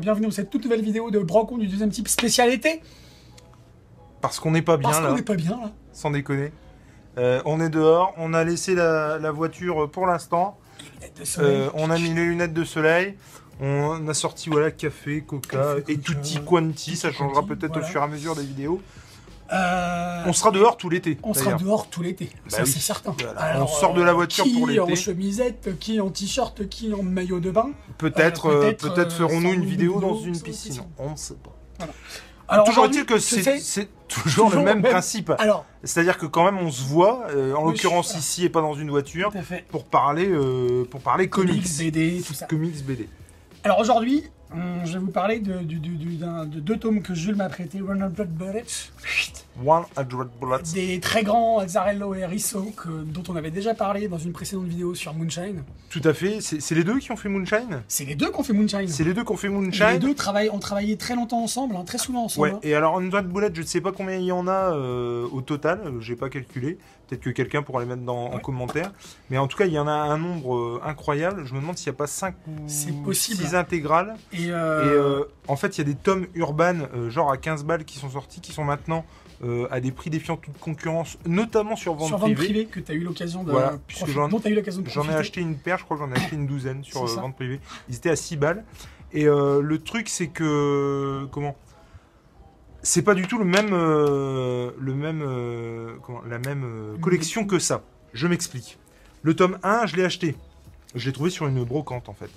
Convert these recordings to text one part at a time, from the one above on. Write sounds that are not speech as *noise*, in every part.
Et bienvenue dans cette toute nouvelle vidéo de Brocon du deuxième type spécialité. Parce qu'on n'est pas bien Parce là, qu'on n'est pas bien là. sans déconner. Euh, on est dehors, on a laissé la, la voiture pour l'instant. Euh, on a mis les lunettes de soleil. On a sorti voilà café, coca Café, et coca, tutti quanti. Ça changera peut-être voilà. au fur et à mesure des vidéos. Euh, On sera dehors tout l'été. on sera dehors tout l'été, Bah ça oui. c'est certain. Voilà, on sort de la voiture qui pour l'été. en chemisette, qui en t-shirt, qui en maillot de bain. Peut-être, Euh, euh, ferons-nous une vidéo dans une piscine. On ne sait pas. Alors toujours est-il que c'est toujours, toujours le même principe. C'est-à-dire que quand même on se voit, euh, en l'occurrence ici et pas dans une voiture, pour parler, pour parler comics. Comics, BD, tout ça. Comics BD. Alors aujourd'hui, hum, je vais vous parler de, du- du- du- d'un- de deux tomes que Jules m'a prêté, Run Blood Bullets, 100 Bullets. des très grands Azzarello et Risso, que- dont on avait déjà parlé dans une précédente vidéo sur Moonshine. Tout à fait. C'est les deux qui ont fait Moonshine? C'est les deux qui ont fait Moonshine. C'est les deux qui ont fait Moonshine Les deux travaillent, ont travaillé très longtemps ensemble, hein, très souvent ensemble. Ouais, hein. et alors 100 Bullets, je ne sais pas combien il y en a euh, au total, euh, j'ai pas calculé. Peut-être que quelqu'un pourra les mettre dans, en Ouais. commentaire. Mais en tout cas, il y en a un nombre euh, incroyable. Je me demande s'il n'y a pas 5 C'est ou possible. 6 intégrales. Et, Et euh, euh, en fait, il y a des tomes urbains, euh, genre à 15 balles, qui sont sortis, qui sont maintenant euh, à des prix défiant toute concurrence, notamment sur vente sur vente privée. privée que tu as eu l'occasion de Voilà, j'en- J'en ai acheté une paire, je crois que j'en ai acheté une douzaine sur euh, vente privée. Ils étaient à 6 balles. Et euh, le truc, c'est que. Comment? C'est pas du tout le même. le même. comment La même collection que ça. Je m'explique. Le tome 1, je l'ai acheté. Je l'ai trouvé sur une brocante en fait.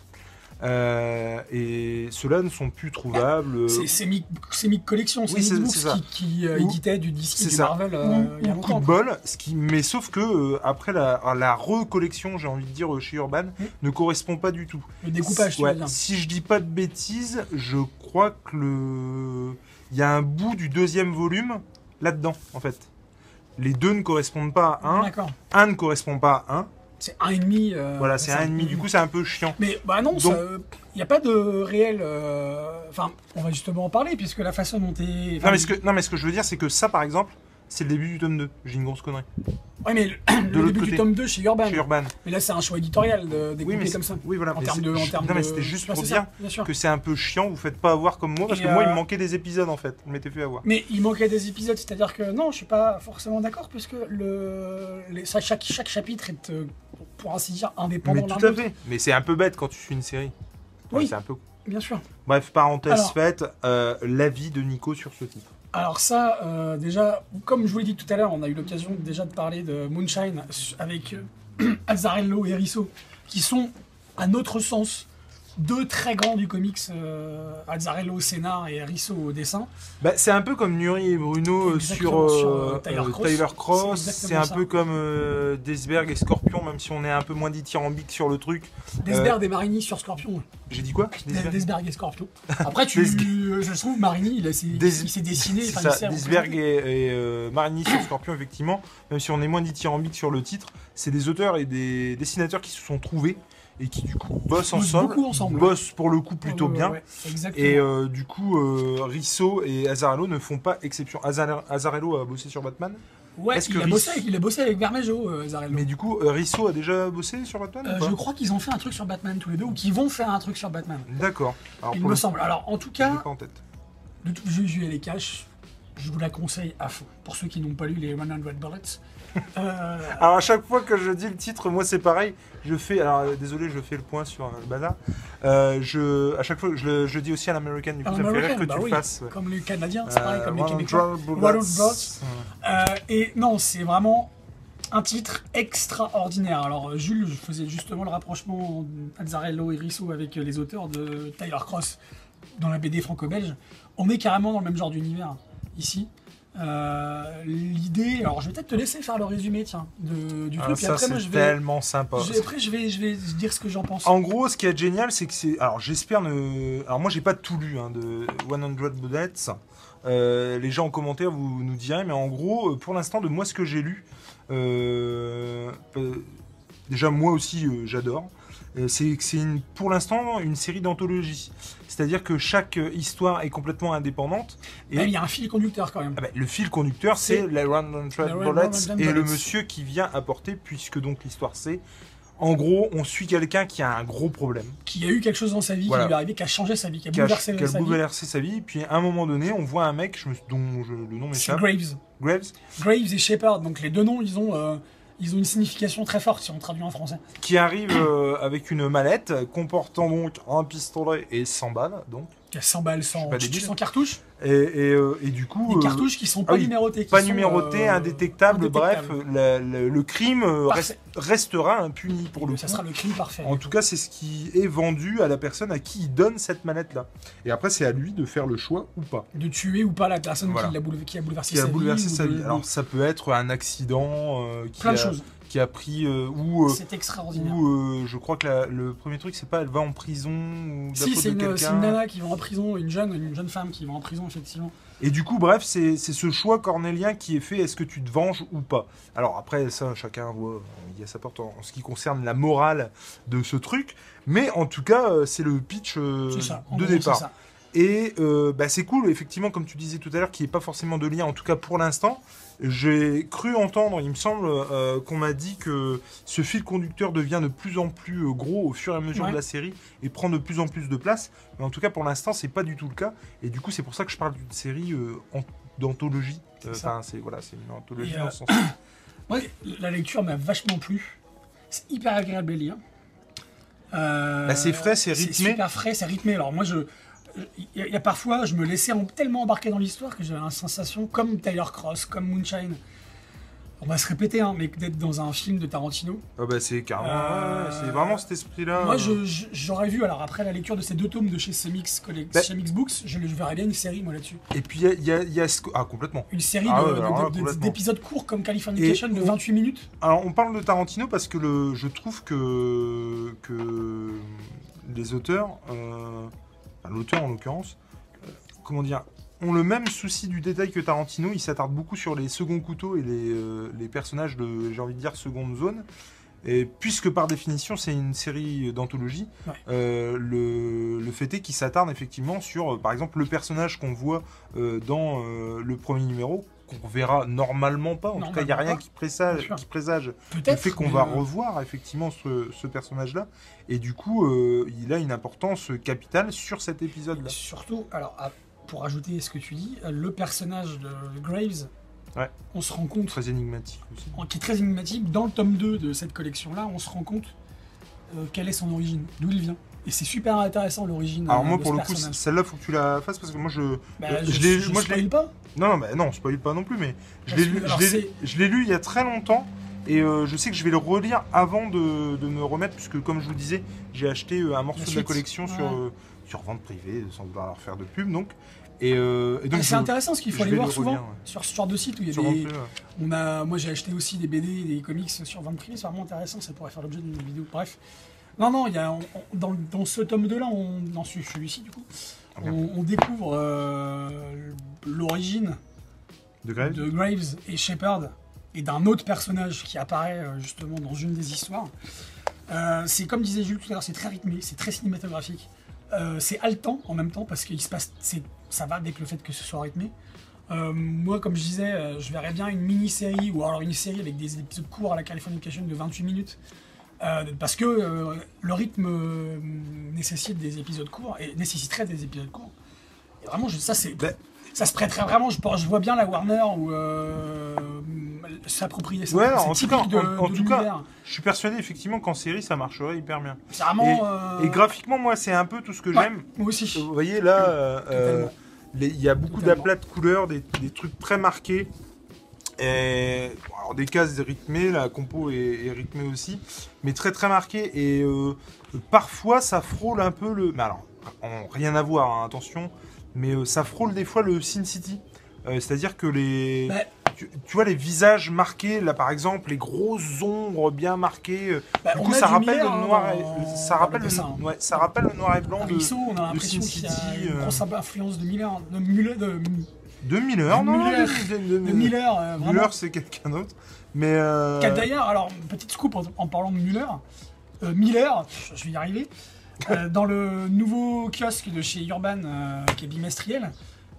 Euh, et ceux-là ne sont plus trouvables. C'est c'est Mi- c'est Mick Collection, c'est Oui, Books c'est ça. qui, qui, euh, Ou- éditait du c'est du ça. Marvel euh, ou, il y a ou coup longtemps. de bol, ce qui, mais sauf que euh, après la, la recollection, j'ai envie de dire chez Urban, ne correspond pas du tout. Le découpage, tu Ouais, veux dire. Si je dis pas de bêtises, je crois que le, il y a un bout du deuxième volume là-dedans, en fait. Les deux ne correspondent pas à un, D'accord. un ne correspond pas à un. C'est un et demi. euh, Voilà, c'est un ennemi. Du coup, c'est un peu chiant. Mais bah non, Donc- il n'y a pas de réel. euh, Enfin, on va justement en parler puisque la façon dont t'es. Non mais, ce que, non, mais ce que je veux dire, c'est que ça, par exemple, c'est le début du tome 2. J'ai une grosse connerie. Ouais, mais le, *clears throat* le début du tome 2 chez Urban. Chez Urban. Mais là, c'est un choix éditorial de Oui, mais comme ça. oui, voilà. En termes c'est- de. En termes non, mais c'était juste pour dire ça, que c'est un peu chiant. Vous faites pas avoir comme moi, parce Et que moi, il euh, me manquait des épisodes, en fait. Je m'étais fait avoir. Mais il manquait des épisodes, c'est-à-dire que non, je suis pas forcément d'accord puisque le, les- ça, chaque, chaque chapitre est, euh, pour ainsi dire, indépendant Mais tout à fait. Mais c'est un peu bête quand tu suis une série. Oui. C'est un peu. Bien sûr. Bref, parenthèse Alors- faite, euh, l'avis de Nico sur ce titre. Alors ça, euh, déjà, comme je vous l'ai dit tout à l'heure, on a eu l'occasion déjà de parler de Moonshine avec euh, *clears throat* Azzarello et Risso, qui sont, à notre sens, deux très grands du comics, euh, Azzarello au scénar et Risso au dessin. Bah, c'est un peu comme Nuri et Bruno euh, sur, sur, euh, euh, Tyler Cross. C'est un ça. peu comme Desberg et Scorpion, même si on est un peu moins dithyrambique sur le truc. Desberg et Marini sur Scorpion. J'ai dit quoi? Desberg? Desberg et Scorpion. *laughs* Après, tu, je trouve Marini, il, a- c'est- Des- s'est dessiné. Ça, s'est Desberg et, et euh, Marigny sur *coughs* Scorpion, effectivement, même si on est moins dithyrambique sur le titre, c'est des auteurs et des dessinateurs qui se sont trouvés et qui du coup bossent ensemble, beaucoup ensemble. bossent pour le coup plutôt bien. ouais. Et euh, du coup, euh, Risso et Azarello ne font pas exception. Azar- Azarello a bossé sur Batman, ouais, est-ce il, que a Riss- bossé avec, il a bossé avec Vermejo, euh, Azzarello. mais du coup, euh, Risso a déjà bossé sur Batman Euh, ou pas je crois qu'ils ont fait un truc sur Batman tous les deux, ou qu'ils vont faire un truc sur Batman. D'accord. Alors Il me le semble. Alors, en tout cas, pas en tête. de tout, je, je vais les cache. Je vous la conseille à fond. Pour ceux qui n'ont pas lu les 100 Bullets. *laughs* Alors à chaque fois que je dis le titre, moi c'est pareil. Je fais, alors euh, désolé, je fais le point sur euh, le bazar. Euh, je, à chaque fois, je, le- je dis aussi à l'américaine. Du coup, ça me fait rire que bah tu oui. le fasses. ouais. Comme les Canadiens, c'est pareil, comme les 100 Québécois. Bullets. 100 Bullets. Et non, c'est vraiment un titre extraordinaire. Alors, Jules, je faisais justement le rapprochement Azzarello et Risso avec les auteurs de Tyler Cross dans la BD franco-belge. On est carrément dans le même genre d'univers ici. Euh, L'idée, alors je vais peut-être te laisser faire le résumé, tiens, de- du Ah, truc. et ça après, moi, je vais, tellement sympa. je- après, je vais, je vais dire ce que j'en pense. En gros, ce qui est génial, c'est que c'est. Alors, j'espère ne. Alors, moi, j'ai pas tout lu hein, de 100 Bullets. Euh, les gens en commentaire, vous nous direz, mais en gros, euh, pour l'instant, de moi, ce que j'ai lu, euh, déjà, moi aussi, j'adore. Euh, c'est pour l'instant une série d'anthologies. C'est-à-dire que chaque euh, histoire est complètement indépendante. Et Ah, Il y a un fil conducteur quand même. ah bah, le fil conducteur, c'est les Random Bullets et le monsieur qui vient apporter, puisque donc l'histoire c'est En gros, on suit quelqu'un qui a un gros problème, Qui a eu quelque chose dans sa vie, Voilà. qui lui est arrivé, qui a changé sa vie, qui a qui a, bouleversé qui a sa vie. bouleversé sa vie. Puis à un moment donné, on voit un mec je me, dont je- le nom C'est m'échappe. Graves. Graves, Graves et Shepard, donc les deux noms, ils ont, euh, ils ont une signification très forte si on traduit en français. qui arrive euh, avec une mallette comportant donc un pistolet et 100 balles. Donc. Il y a 100 balles, 100, pas débile. 100 cartouches. Et, et, euh, et du coup. Des euh, cartouches qui sont pas ah oui, numérotées. qui pas sont, numéroté, euh, indétectable, bref, indétectables. la- la- le crime restera impuni pour le Ça coup. sera le crime parfait. En tout cas, c'est ce qui est vendu à la personne à qui il donne cette manette-là. Et après, c'est à lui de faire le choix ou pas. De tuer ou pas la personne Voilà. qui, a bouleversé sa vie. sa. Alors, ça peut être un accident euh, qui, plein de choses. Qui a pris. euh, ou, euh, C'est extraordinaire. euh, je crois que la- le premier truc, c'est pas elle va en prison ou Si, c'est une, nana qui va en prison, une jeune, une jeune femme qui va en prison, effectivement. Et du coup, bref, c'est ce choix cornélien qui est fait. Est-ce que tu te venges ou pas? Alors après, ça, chacun voit. Il y a sa porte en, en ce qui concerne la morale de ce truc. Mais en tout cas, euh, c'est le pitch ça. De gros, départ. Et bah, c'est cool, effectivement, comme tu disais tout à l'heure, qu'il n'y ait pas forcément de lien, en tout cas pour l'instant. J'ai cru entendre, il me semble, euh, qu'on m'a dit que ce fil conducteur devient de plus en plus euh, gros au fur et à mesure Ouais. de la série et prend de plus en plus de place. Mais en tout cas, pour l'instant, c'est pas du tout le cas. Et du coup, c'est pour ça que je parle d'une série euh, d'anthologie. Enfin, c'est voilà, c'est une anthologie dans ce sens. *coughs* Ouais, la lecture m'a vachement plu. C'est hyper agréable à lire. Bah, c'est frais, c'est rythmé. C'est super frais, c'est rythmé. Alors moi, je, il y, a- il y a parfois, je me laissais en- tellement embarquer dans l'histoire que j'avais la sensation, comme Tyler Cross, comme Moonshine. On va se répéter, hein, mais d'être dans un film de Tarantino. Ah bah, c'est carrément, euh, c'est vraiment cet esprit-là. Moi, j'aurais vu, alors après la lecture de ces deux tomes de chez Semix, Bah- Books, je, je verrais bien une série, moi, là-dessus. Et puis, il y a, il y a- il y a ce- Ah, complètement. Une série Ah d'épisodes courts comme Californication de on- 28 minutes. Alors, on parle de Tarantino parce que le, je trouve que, que les auteurs, euh, enfin, l'auteur en l'occurrence, euh, comment dire, ont le même souci du détail que Tarantino. Il s'attarde beaucoup sur les seconds couteaux et les, euh, les personnages de, j'ai envie de dire, seconde zone. Et puisque par définition c'est une série d'anthologie, Ouais. euh, le, le fait est qu'il s'attarde effectivement sur, euh, par exemple, le personnage qu'on voit euh, dans euh, le premier numéro, qu'on verra normalement pas. En tout cas, il n'y a rien pas. qui présage, qui présage le fait qu'on mais, va euh, revoir effectivement ce, ce personnage-là. Et du coup, euh, il a une importance capitale sur cet épisode-là. Surtout, alors, pour ajouter ce que tu dis, le personnage de Graves, Ouais. on se rend compte, Très énigmatique aussi. qui est très énigmatique, dans le tome 2 de cette collection-là, on se rend compte euh, quelle est son origine, d'où il vient. Et c'est super intéressant l'origine Alors moi, de pour ce le coup, personnage. celle-là, faut que tu la fasses parce que moi, je, Bah, je, je l'ai- je moi, je l'ai- spoil pas. non, non, bah, non, spoil pas non plus, mais je Parce l'ai que, lu, alors, je l'ai- c'est- je l'ai lu il y a très longtemps. Et euh, je sais que je vais le relire avant de, de me remettre, puisque comme je vous disais, j'ai acheté euh, un morceau de la suite. collection sur, Ouais. euh, sur vente privée, sans vouloir leur faire de pub, donc. Et, euh, et donc, Ah, je- c'est intéressant parce qu'il je faut aller vais voir le souvent relire, ouais. sur ce genre de site où il y a sur des, vente privée, ouais. On a, moi j'ai acheté aussi des BD des comics sur vente privée, c'est vraiment intéressant, ça pourrait faire l'objet d'une vidéo. Bref. Non, non, il y a, on- on- dans, dans ce tome 2 là, on, dans ce- celui-ci du coup, on, on découvre euh, l'origine De Graves de Graves et Shepard et d'un autre personnage qui apparaît euh, justement dans une des histoires. Euh, c'est comme disait Jules tout à l'heure, c'est très rythmé, c'est très cinématographique. Euh, c'est haletant en même temps parce qu'il se passe, ça va avec le fait que ce soit rythmé. Euh, moi, comme je disais, je verrais bien une mini-série ou alors une série avec des épisodes courts à la Californication de 28 minutes. Euh, parce que euh, le rythme euh, nécessite des épisodes courts et nécessiterait des épisodes courts. Et vraiment, je- ça, c'est, Ben- ça se prêterait vraiment. Je, je vois bien la Warner ou s'approprier ça. Ouais, en tout cas- de, en- en de tout cas, l'univers. Je suis persuadé effectivement qu'en série ça marcherait hyper bien. vraiment. Et graphiquement, moi, c'est un peu tout ce que ouais, j'aime. Moi aussi. Vous voyez là, il y a beaucoup d'aplats de couleurs, des, des trucs très marqués. Et, alors des cases rythmées, la compo est, est rythmée aussi, mais très très marquée. Et euh, parfois ça frôle un peu le. Mais alors, en- rien à voir, hein, attention, mais euh, ça frôle des fois le Sin City. Euh, C'est-à-dire que les. Bah, Tu, tu vois les visages marqués, là par exemple, les grosses ombres bien marquées. bah, du coup, ça rappelle Miller, le hein, noir, et, ça dans rappelle le ouais, ça rappelle le noir et blanc de, on a l'impression Sin qu'il y a City, une grosse influence de Miller, de Muller, de, de Miller, de non, Miller. de- de- de- de Miller, euh, vraiment. Müller, c'est quelqu'un d'autre. Mais. euh, D'ailleurs, alors, petite scoop en, en parlant de Muller. euh, Miller, je vais y arriver, *laughs* dans le nouveau kiosque de chez Urban, qui est bimestriel.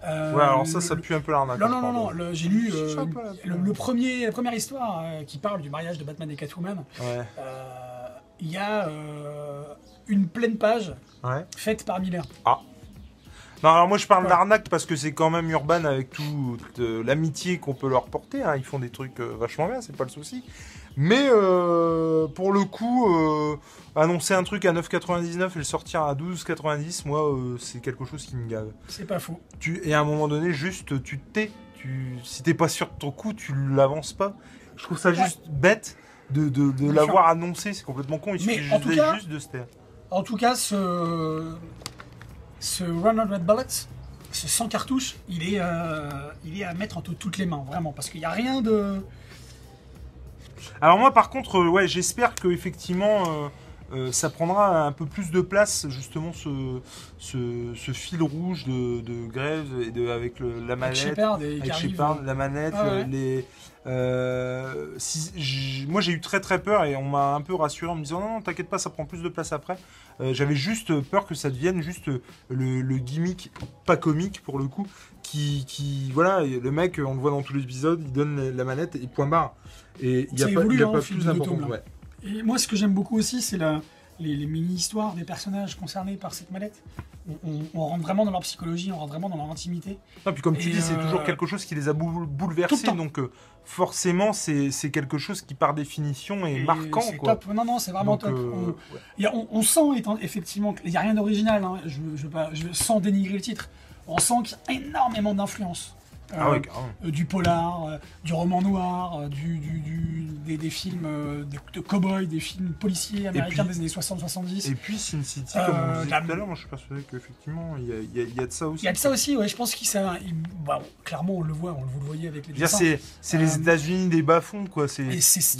Ouais, alors ça, le- ça pue un peu l'arnaque. Non, hein, non, non, non, j'ai lu le, le premier, la première histoire qui parle du mariage de Batman et Catwoman. Ouais. Il y a une pleine page Ouais. faite par Miller. Non, alors moi je parle Ouais. d'arnaque parce que c'est quand même Urban avec toute euh, l'amitié qu'on peut leur porter. hein. Ils font des trucs euh, vachement bien, c'est pas le souci. Mais euh, pour le coup, annoncer un truc à 9,99 et le sortir à 12,90, moi c'est quelque chose qui me gave. C'est pas faux. Tu, et à un moment donné, juste tu te tais. Tu, si t'es pas sûr de ton coup, tu l'avances pas. Je trouve ça Ouais. juste bête de, de, de Bien l'avoir annoncé. C'est complètement con. Il Mais suffit en juste, tout cas- juste de se taire. En tout cas, ce, ce Run Red Bullets, ce 100 cartouches, il est, euh, il est à mettre entre toutes les mains, vraiment, parce qu'il n'y a rien de. Alors moi par contre, euh, ouais, j'espère que effectivement euh, euh, ça prendra un peu plus de place justement ce, ce, ce fil rouge de, de Graves et de, avec le- la Avec manette, Shepard avec. Shepard, la manette, Ah ouais. les. euh, si- moi j'ai eu très très peur et on m'a un peu rassuré en me disant non, non t'inquiète pas ça prend plus de place après. Euh, J'avais juste peur que ça devienne juste le, le gimmick pas comique pour le coup qui, qui voilà le mec on le voit dans tous les épisodes il donne la- manette et point barre et il n'y a pas, y a hein, pas plus d'importance. ouais. Et moi, ce que j'aime beaucoup aussi, c'est la- les, les mini-histoires des personnages concernés par cette mallette. On, on- on rentre vraiment dans leur psychologie, on rentre vraiment dans leur intimité. Non, puis comme tu Et, dis, c'est euh, toujours quelque chose qui les a boule- bouleversés, donc euh, forcément c'est quelque chose qui par définition est Et marquant. C'est top. Non, non, c'est vraiment Donc, top. euh, On- y a- sent étant- effectivement qu'il n'y a rien d'original, hein. je, je- sans dénigrer le titre. On sent qu'il y a énormément d'influence. Ah Euh, euh, du polar, euh, du roman noir, du, du- du- des, des films de, cow-boys, des films policiers américains puis- des années 60-70. Et puis Sin City, comme on disait tout à l'heure, moi je suis persuadé qu'effectivement il y a, y y de ça aussi. Il y a de ça aussi, ouais, je pense qu'il ça, il- bah, clairement on le voit, on le, vous le voyez avec les dessins. C'est c'est les États-Unis des bas-fonds, quoi. C'est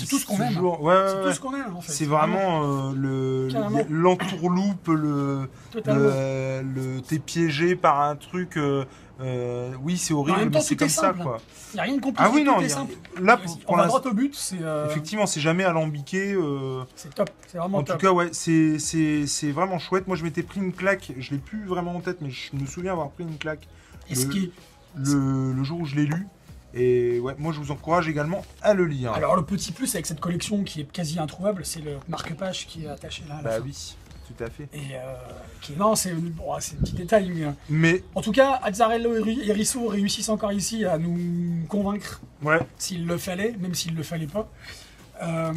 tout ce qu'on aime. Ouais, ouais, C'est tout ce qu'on aime en fait. C'est vraiment euh, le l'entourloupe, le, le, le- t'es piégé par un truc. euh, euh, oui, c'est En horrible, temps, mais c'est comme ça, quoi. Il n'y a rien de compliqué, Ah oui, non, tout il est y a- simple. là pour, on pour va l'instant, droit au but, c'est euh, effectivement, c'est jamais alambiqué. euh, c'est top, c'est vraiment En top. tout cas, ouais, c'est- vraiment chouette. Moi, je m'étais pris une claque. Je l'ai plus vraiment en tête, mais je me souviens avoir pris une claque ce le- qui le, le jour où je l'ai lu. Et ouais, moi, je vous encourage également à le lire. Alors le petit plus avec cette collection qui est quasi introuvable, c'est le marque-page qui est attaché là. à la bah fin. oui, tout à fait. Et euh, qui non, c'est bon, c'est un petit détail, mais euh, Mais en tout cas, Azzarello et Ri- et Risso réussissent encore ici à nous convaincre ouais, s'il le fallait, même s'il le fallait pas. Euh,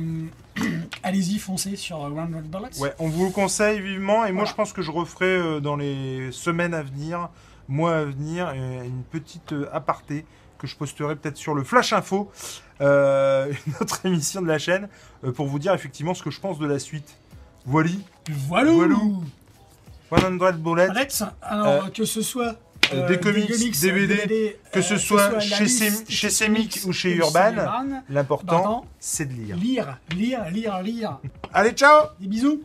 *clears throat* Allez-y, foncez sur euh, One Red Bullets. ouais, on vous le conseille vivement. Et moi, je pense que je referai euh, dans les semaines à venir, mois à venir, euh, une petite euh, aparté que je posterai peut-être sur le Flash Info, euh, *laughs* une autre émission de la chaîne, euh, pour vous dire effectivement ce que je pense de la suite. Voilà, Voilà. Voilou. 100 Bullets. Alors Euh, que ce soit euh, des comics, DVD, que euh, ce soit la chez Sem- chez Semic ou chez Urban, L'important, Pardon. c'est de lire. lire, lire, lire, lire. Allez, ciao Des bisous.